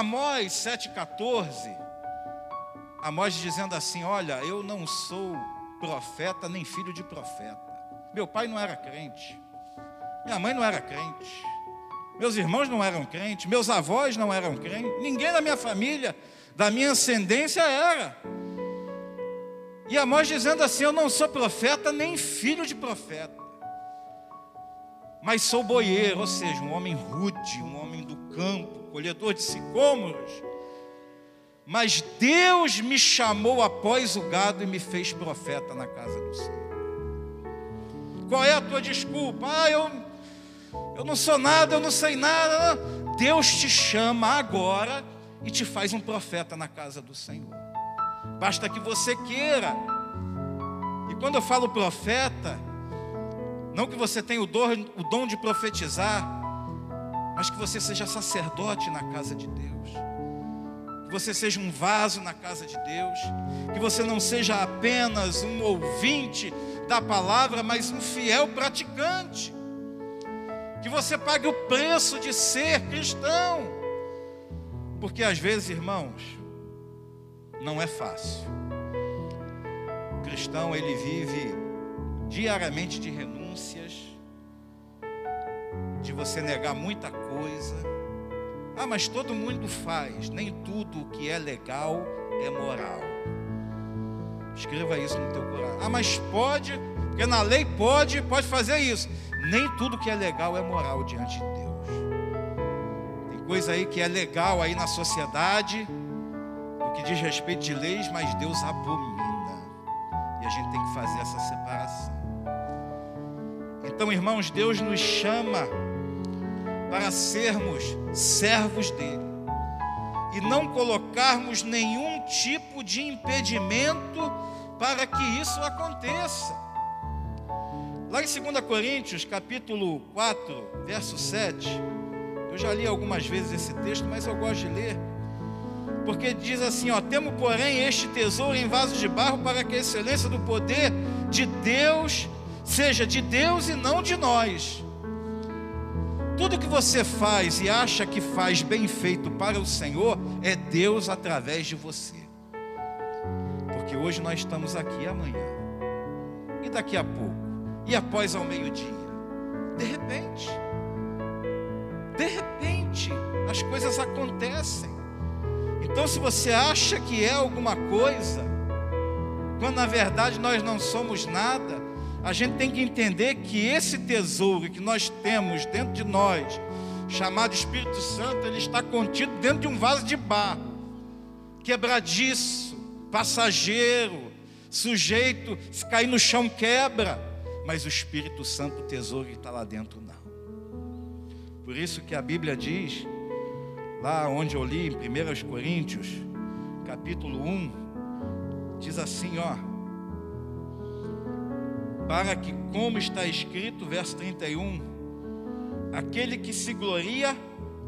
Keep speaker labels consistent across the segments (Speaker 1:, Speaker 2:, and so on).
Speaker 1: Amós 7,14, Amós dizendo assim: Olha, eu não sou profeta nem filho de profeta. Meu pai não era crente, minha mãe não era crente, meus irmãos não eram crentes, meus avós não eram crentes, ninguém da minha família, da minha ascendência era. E Amós dizendo assim: Eu não sou profeta nem filho de profeta, mas sou boieiro, ou seja, um homem rude, um homem do campo, colhedor de sicômoros. Mas Deus me chamou após o gado e me fez profeta na casa do Senhor. Qual é a tua desculpa? Ah, eu, eu não sou nada, eu não sei nada. Deus te chama agora e te faz um profeta na casa do Senhor. Basta que você queira. E quando eu falo profeta, não que você tenha o dom, o dom de profetizar, mas que você seja sacerdote na casa de Deus, que você seja um vaso na casa de Deus, que você não seja apenas um ouvinte da palavra, mas um fiel praticante, que você pague o preço de ser cristão, porque às vezes, irmãos, não é fácil. O cristão ele vive diariamente de renúncias, de você negar muita coisa. Ah, mas todo mundo faz, nem tudo que é legal é moral. Escreva isso no teu coração. Ah, mas pode, porque na lei pode, pode fazer isso. Nem tudo que é legal é moral diante de Deus. Tem coisa aí que é legal aí na sociedade, o que diz respeito de leis, mas Deus abomina. E a gente tem que fazer essa separação. Então, irmãos, Deus nos chama para sermos servos dele e não colocarmos nenhum tipo de impedimento para que isso aconteça. Lá em 2 Coríntios, capítulo 4, verso 7, eu já li algumas vezes esse texto, mas eu gosto de ler, porque diz assim: ó, temos, porém, este tesouro em vasos de barro, para que a excelência do poder de Deus seja de Deus e não de nós. Tudo que você faz e acha que faz bem feito para o Senhor é Deus através de você. Porque hoje nós estamos aqui amanhã. E daqui a pouco. E após ao meio-dia. De repente. De repente, as coisas acontecem. Então, se você acha que é alguma coisa, quando na verdade nós não somos nada, a gente tem que entender que esse tesouro que nós temos dentro de nós, chamado Espírito Santo, ele está contido dentro de um vaso de barro, quebradiço, passageiro, sujeito, se cair no chão quebra, mas o Espírito Santo, o tesouro que está lá dentro, não. Por isso que a Bíblia diz, lá onde eu li, em 1 Coríntios, capítulo 1, diz assim, ó para que, como está escrito, verso 31, aquele que se gloria,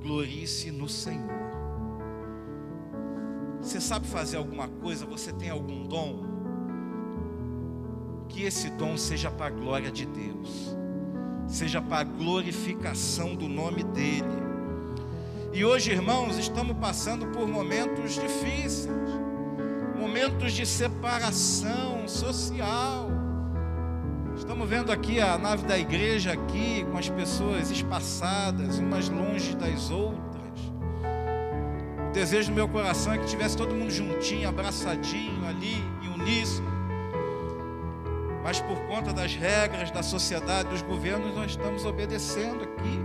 Speaker 1: glorie-se no Senhor. Você sabe fazer alguma coisa, você tem algum dom? Que esse dom seja para a glória de Deus, seja para a glorificação do nome dEle. E hoje, irmãos, estamos passando por momentos difíceis, momentos de separação social Estamos vendo aqui a nave da igreja aqui com as pessoas espaçadas, umas longe das outras. O desejo do meu coração é que tivesse todo mundo juntinho, abraçadinho ali, em uníssono. Mas por conta das regras da sociedade, dos governos, nós estamos obedecendo aqui.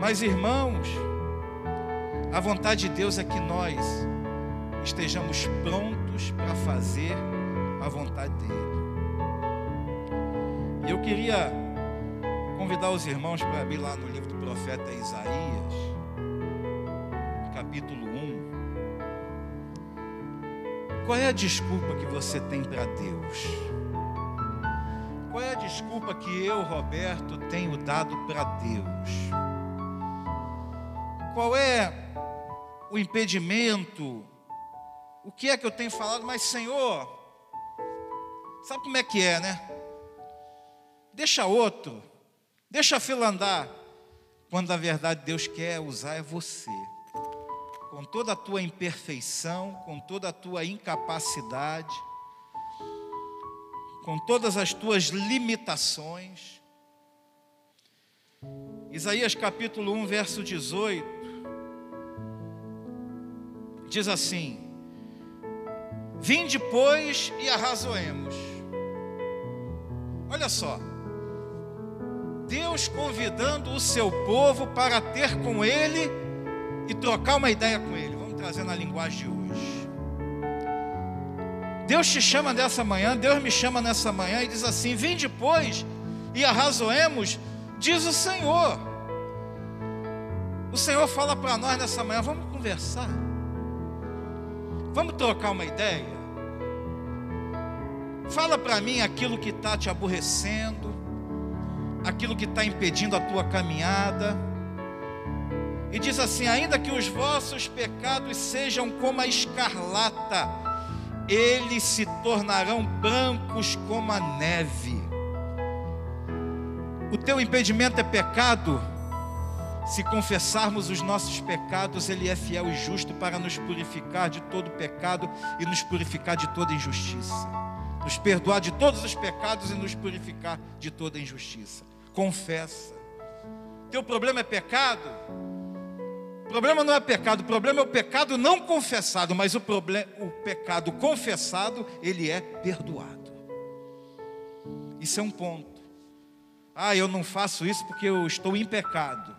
Speaker 1: Mas irmãos, a vontade de Deus é que nós estejamos prontos para fazer a vontade dele. Eu queria convidar os irmãos para abrir lá no livro do profeta Isaías, capítulo 1. Qual é a desculpa que você tem para Deus? Qual é a desculpa que eu, Roberto, tenho dado para Deus? Qual é o impedimento? O que é que eu tenho falado? Mas, Senhor, sabe como é que é, né? Deixa outro, deixa a fila andar, quando na verdade Deus quer usar é você. com toda a tua imperfeição, com toda a tua incapacidade, com todas as tuas limitações. Isaías capítulo 1, verso 18, diz assim: Vinde, pois, e arrazoemos. Olha só, Deus convidando o seu povo para ter com Ele e trocar uma ideia com Ele. Vamos trazer na linguagem de hoje. Deus te chama nessa manhã, Deus me chama nessa manhã e diz assim: Vim depois e arrazoemos, diz o Senhor. O Senhor fala para nós nessa manhã: vamos conversar, vamos trocar uma ideia. Fala para mim aquilo que está te aborrecendo, aquilo que está impedindo a tua caminhada. E diz assim: ainda que os vossos pecados sejam como a escarlata, eles se tornarão brancos como a neve. O teu impedimento é pecado. Se confessarmos os nossos pecados, Ele é fiel e justo para nos purificar de todo pecado e nos purificar de toda injustiça. Nos perdoar de todos os pecados e nos purificar de toda injustiça. Confessa. Teu problema é pecado? O problema não é pecado, o problema é o pecado não confessado, mas o, problema, o pecado confessado, ele é perdoado. Isso é um ponto. Ah, eu não faço isso porque eu estou em pecado.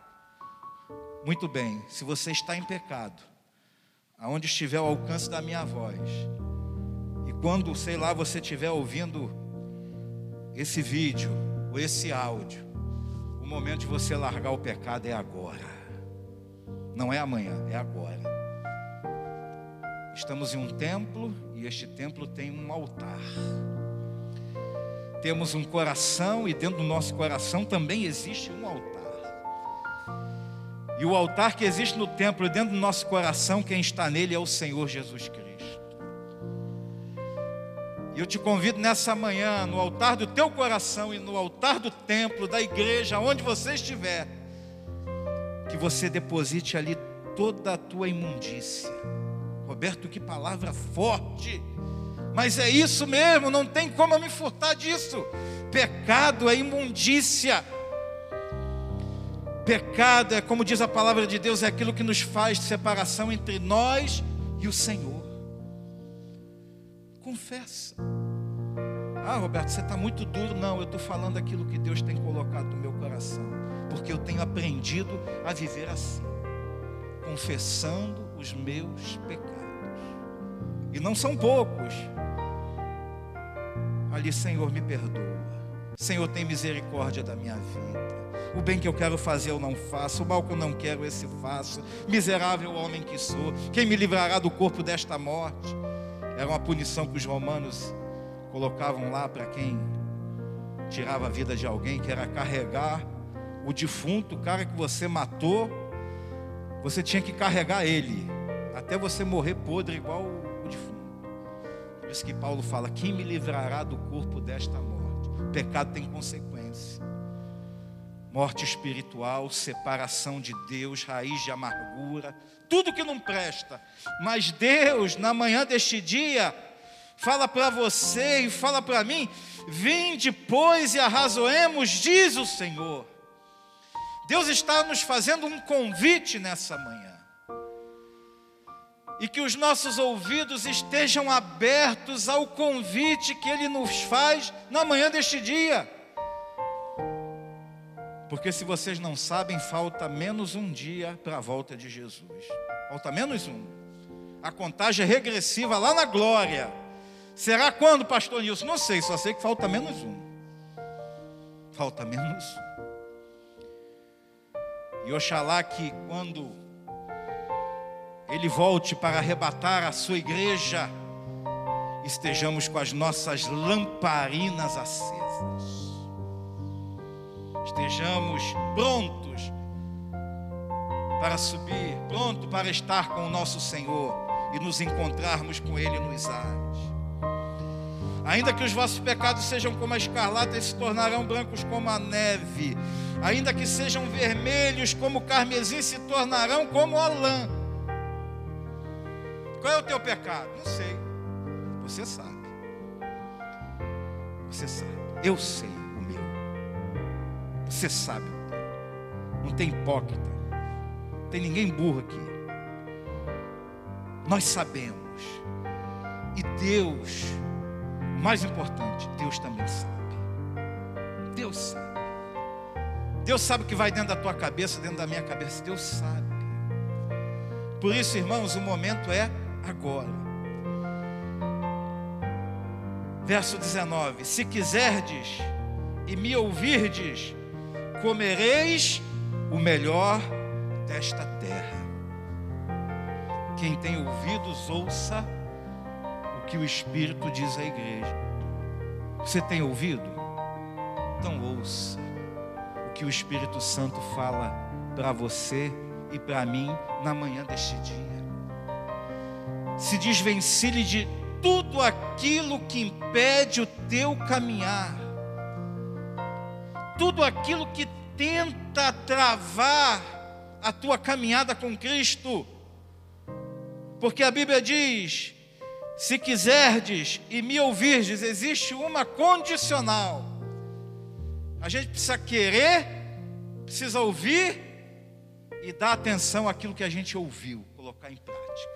Speaker 1: Muito bem, se você está em pecado, aonde estiver o alcance da minha voz, e quando, sei lá, você estiver ouvindo esse vídeo ou esse áudio, momento de você largar o pecado é agora. Não é amanhã, é agora. Estamos em um templo e este templo tem um altar. Temos um coração e dentro do nosso coração também existe um altar. E o altar que existe no templo e dentro do nosso coração, quem está nele é o Senhor Jesus Cristo. E eu te convido nessa manhã, no altar do teu coração e no altar do templo, da igreja, onde você estiver, que você deposite ali toda a tua imundícia. Roberto, que palavra forte! Mas é isso mesmo, não tem como eu me furtar disso. Pecado é imundícia. Pecado é, como diz a palavra de Deus, é aquilo que nos faz separação entre nós e o Senhor. Confessa. Ah, Roberto, você está muito duro. Não, eu estou falando aquilo que Deus tem colocado no meu coração porque eu tenho aprendido a viver assim, confessando os meus pecados. E não são poucos. Ali, Senhor, me perdoa. Senhor, tem misericórdia da minha vida. O bem que eu quero fazer eu não faço, o mal que eu não quero esse faço. Miserável homem que sou, quem me livrará do corpo desta morte? Era uma punição que os romanos colocavam lá para quem tirava a vida de alguém, que era carregar o defunto, o cara que você matou, você tinha que carregar ele, até você morrer podre igual o, defunto. Por isso que Paulo fala: quem me livrará do corpo desta morte? O pecado tem consequência. Morte espiritual, separação de Deus, raiz de amargura, tudo que não presta. Mas Deus, na manhã deste dia, fala para você e fala para mim: vinde, pois, e arrazoemos, diz o Senhor. Deus está nos fazendo um convite nessa manhã. E que os nossos ouvidos estejam abertos ao convite que Ele nos faz na manhã deste dia. Porque se vocês não sabem, falta menos um dia para a volta de Jesus. Falta menos um. A contagem é regressiva lá na glória. Será quando, pastor Nilson? Não sei, só sei que falta menos um. Falta menos um. E oxalá que quando Ele volte para arrebatar a sua igreja, estejamos com as nossas lamparinas acesas, estejamos prontos para subir, pronto para estar com o nosso Senhor e nos encontrarmos com Ele nos ares. Ainda que os vossos pecados sejam como a escarlata, eles se tornarão brancos como a neve. Ainda que sejam vermelhos como o carmesim, se tornarão como a lã. Qual é o teu pecado? Não sei. Você sabe. Você sabe. Eu sei Você sabe. Não tem hipócrita. Não tem ninguém burro aqui. Nós sabemos. E Deus, mais importante, Deus também sabe. Deus sabe. Deus sabe o que vai dentro da tua cabeça, dentro da minha cabeça. Deus sabe. Por isso, irmãos, o momento é agora. Verso 19: Se quiserdes e me ouvirdes, comereis o melhor desta terra. Quem tem ouvidos, ouça o que o Espírito diz à igreja. Você tem ouvido? Então ouça o que o Espírito Santo fala para você e para mim na manhã deste dia. Se desvencilhe de tudo aquilo que impede o teu caminhar, tudo aquilo que tenta travar a tua caminhada com Cristo, porque a Bíblia diz: se quiserdes e me ouvirdes, existe uma condicional. A gente precisa querer, precisa ouvir e dar atenção àquilo que a gente ouviu, colocar em prática.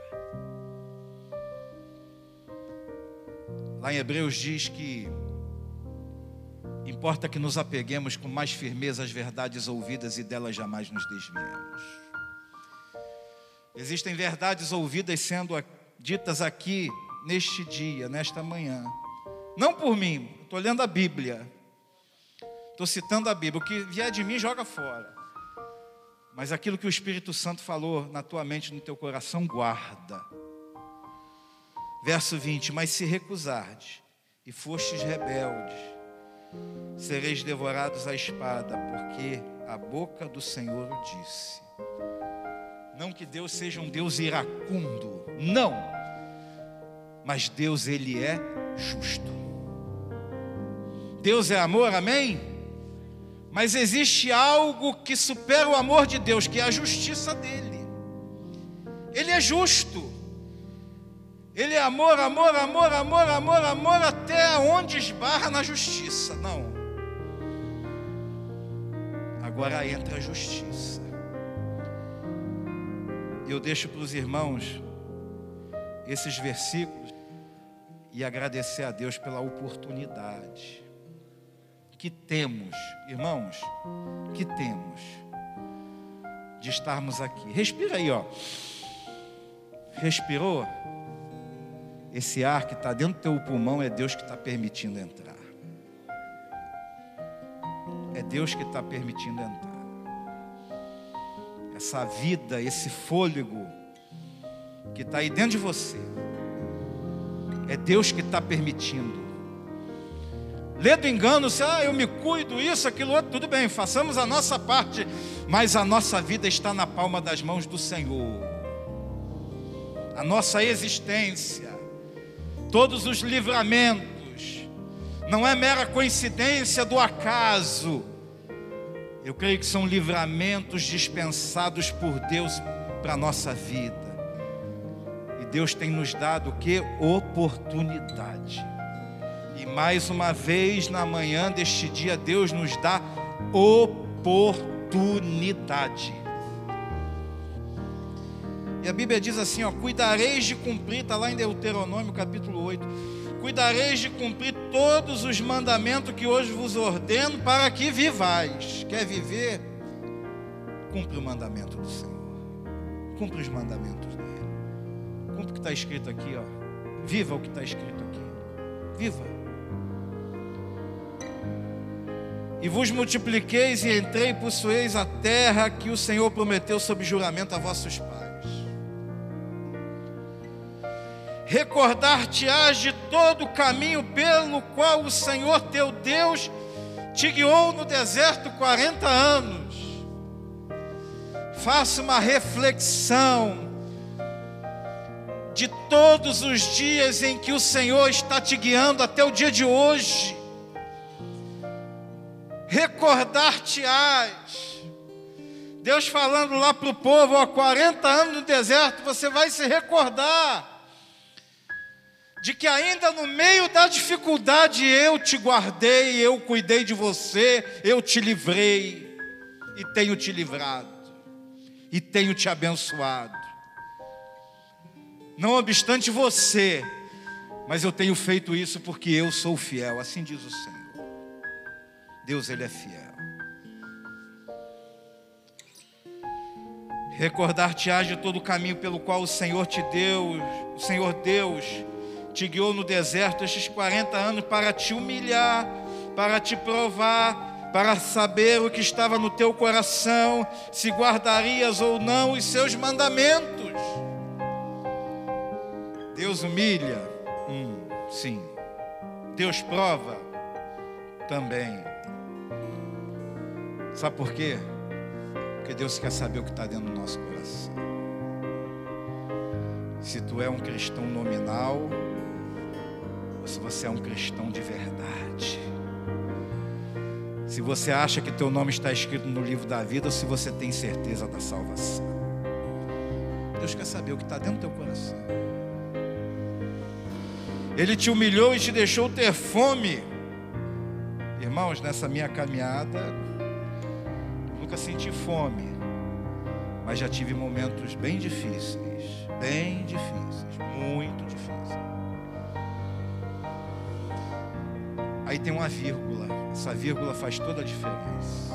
Speaker 1: Lá em Hebreus diz que importa que nos apeguemos com mais firmeza às verdades ouvidas e delas jamais nos desviemos. Existem verdades ouvidas sendo ditas aqui neste dia, nesta manhã. Não por mim, estou lendo a Bíblia. Estou citando a Bíblia. O que vier de mim, joga fora. Mas aquilo que o Espírito Santo falou na tua mente, no teu coração, guarda. Verso 20: Mas se recusardes e fostes rebeldes, sereis devorados à espada, porque a boca do Senhor o disse. Não que Deus seja um Deus iracundo, não. Mas Deus, Ele é justo. Deus é amor, amém? Mas existe algo que supera o amor de Deus, que é a justiça dele. Ele é justo. Ele é amor, amor, amor, amor, amor, amor, até onde esbarra na justiça. Não. Agora entra a justiça. Eu deixo para os irmãos esses versículos e agradecer a Deus pela oportunidade que temos, irmãos, que temos de estarmos aqui. Respira aí, ó. Respirou? Esse ar que está dentro do teu pulmão é Deus que está permitindo entrar. É Deus que está permitindo entrar. Essa vida, esse fôlego que está aí dentro de você, é Deus que está permitindo. Lê do engano, se ah, eu me cuido, isso, aquilo outro, tudo bem, façamos a nossa parte, mas a nossa vida está na palma das mãos do Senhor. A nossa existência, todos os livramentos, não é mera coincidência do acaso. Eu creio que são livramentos dispensados por Deus para a nossa vida. E Deus tem nos dado o que? Oportunidade. E mais uma vez na manhã deste dia, Deus nos dá oportunidade. E a Bíblia diz assim: ó, cuidareis de cumprir, está lá em Deuteronômio capítulo 8. Cuidareis de cumprir todos os mandamentos que hoje vos ordeno para que vivais. Quer viver? Cumpre o mandamento do Senhor. Cumpre os mandamentos dele. Cumpre o que está escrito aqui, ó. Viva o que está escrito aqui. Viva. e vos multipliqueis e entrei e possueis a terra que o Senhor prometeu sob juramento a vossos pais. Recordar-te-ás de todo o caminho pelo qual o Senhor teu Deus te guiou no deserto 40 anos. Faça uma reflexão de todos os dias em que o Senhor está te guiando até o dia de hoje recordar-te-ás. Deus falando lá para o povo, há 40 anos no deserto, você vai se recordar. De que ainda no meio da dificuldade eu te guardei, eu cuidei de você, eu te livrei e tenho te livrado e tenho te abençoado. Não obstante você, mas eu tenho feito isso porque eu sou fiel, assim diz o Senhor. Deus, Ele é fiel. Recordar-te-ás de todo o caminho pelo qual o Senhor te deu, o Senhor Deus te guiou no deserto estes 40 anos para te humilhar, para te provar, para saber o que estava no teu coração, se guardarias ou não os seus mandamentos. Deus humilha? Hum, sim. Deus prova? Também. Sabe por quê? Porque Deus quer saber o que está dentro do nosso coração. Se tu é um cristão nominal, ou se você é um cristão de verdade. Se você acha que teu nome está escrito no livro da vida, ou se você tem certeza da salvação. Deus quer saber o que está dentro do teu coração. Ele te humilhou e te deixou ter fome. Irmãos, nessa minha caminhada, nunca senti fome, mas já tive momentos bem difíceis, bem difíceis, muito tem uma vírgula, essa vírgula faz toda a diferença.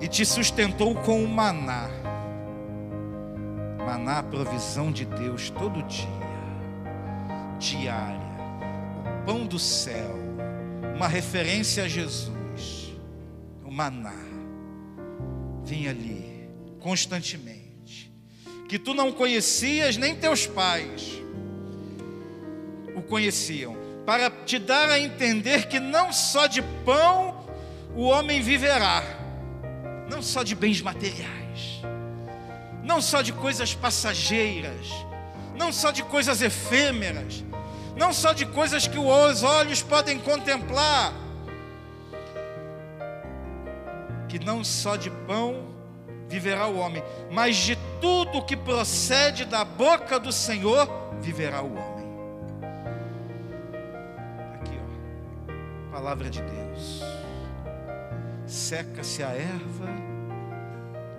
Speaker 1: E te sustentou com o maná. Maná, provisão de Deus todo dia, diária, o pão do céu, uma referência a Jesus, o maná vinha ali constantemente, que tu não conhecias nem teus pais o conheciam, para te dar a entender que não só de pão o homem viverá, não só de bens materiais, não só de coisas passageiras, não só de coisas efêmeras, não só de coisas que os olhos podem contemplar, que não só de pão viverá o homem, mas de tudo que procede da boca do Senhor viverá o homem. Palavra de Deus. Seca-se a erva,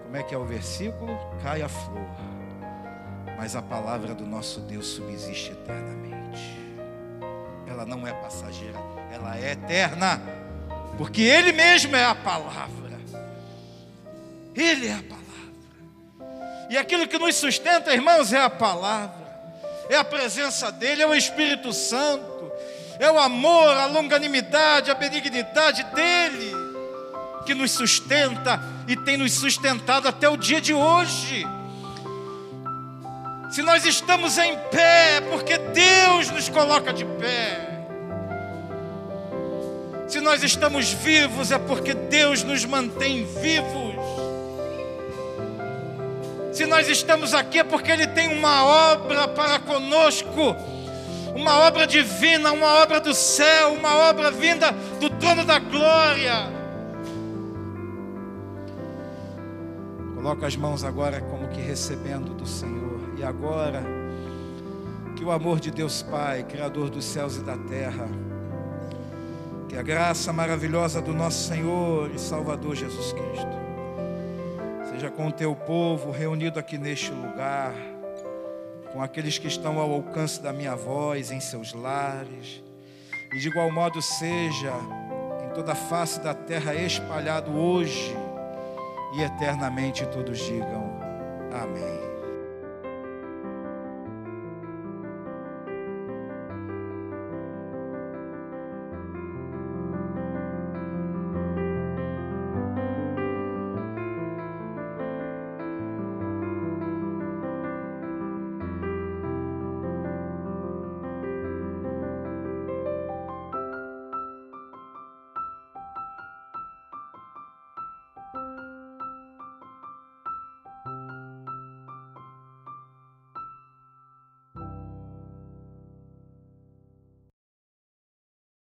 Speaker 1: como é que é o versículo? Cai a flor, mas a palavra do nosso Deus subsiste eternamente. Ela não é passageira, ela é eterna, porque Ele mesmo é a palavra. Ele é a palavra. E aquilo que nos sustenta, irmãos, é a palavra. É a presença dele, é o Espírito Santo. É o amor, a longanimidade, a benignidade dele que nos sustenta e tem nos sustentado até o dia de hoje. Se nós estamos em pé, é porque Deus nos coloca de pé. Se nós estamos vivos, é porque Deus nos mantém vivos. Se nós estamos aqui é porque Ele tem uma obra para conosco, uma obra divina, uma obra do céu, uma obra vinda do trono da glória. Coloca as mãos agora como que recebendo do Senhor. E agora, que o amor de Deus Pai, Criador dos céus e da terra, que a graça maravilhosa do nosso Senhor e Salvador Jesus Cristo, Seja com o teu povo reunido aqui neste lugar, com aqueles que estão ao alcance da minha voz em seus lares, e de igual modo seja em toda a face da terra espalhado hoje e eternamente todos digam amém.